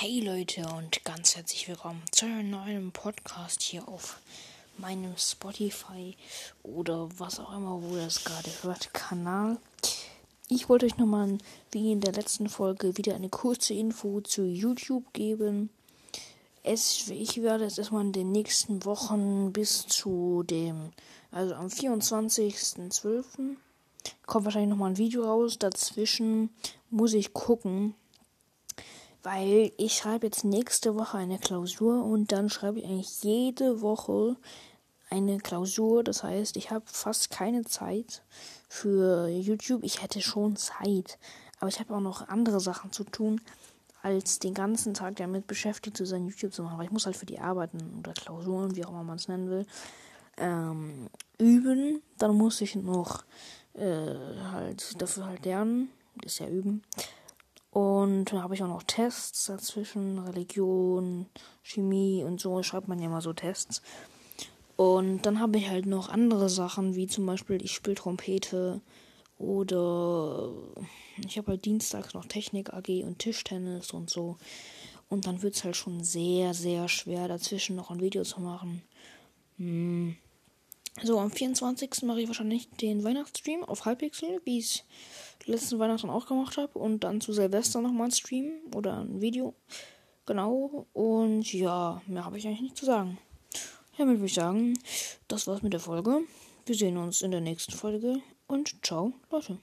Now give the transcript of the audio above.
Hey Leute und ganz herzlich willkommen zu einem neuen Podcast hier auf meinem Spotify oder was auch immer, wo ihr es gerade hört, Kanal. Ich wollte euch nochmal, wie in der letzten Folge, wieder eine kurze Info zu YouTube geben. Es, ich werde es erstmal in den nächsten Wochen bis zu dem, also am 24.12. kommt wahrscheinlich nochmal ein Video raus. Dazwischen muss ich gucken weil ich schreibe jetzt nächste Woche eine Klausur und dann schreibe ich eigentlich jede Woche eine Klausur. Das heißt, ich habe fast keine Zeit für YouTube. Ich hätte schon Zeit, aber ich habe auch noch andere Sachen zu tun, als den ganzen Tag damit beschäftigt zu sein, YouTube zu machen. Weil ich muss halt für die Arbeiten oder Klausuren, wie auch immer man es nennen will, ähm, üben. Dann muss ich noch äh, halt dafür halt lernen. Das ist ja üben. Und da habe ich auch noch Tests dazwischen, Religion, Chemie und so, schreibt man ja mal so Tests. Und dann habe ich halt noch andere Sachen, wie zum Beispiel ich spiele Trompete oder ich habe halt dienstags noch Technik AG und Tischtennis und so. Und dann wird es halt schon sehr, sehr schwer, dazwischen noch ein Video zu machen. Hm. So, am 24. mache ich wahrscheinlich den Weihnachtsstream auf Halbpixel, wie ich es letzten Weihnachten auch gemacht habe. Und dann zu Silvester nochmal ein Stream oder ein Video. Genau. Und ja, mehr habe ich eigentlich nicht zu sagen. Damit würde ich sagen, das war's mit der Folge. Wir sehen uns in der nächsten Folge und ciao, Leute.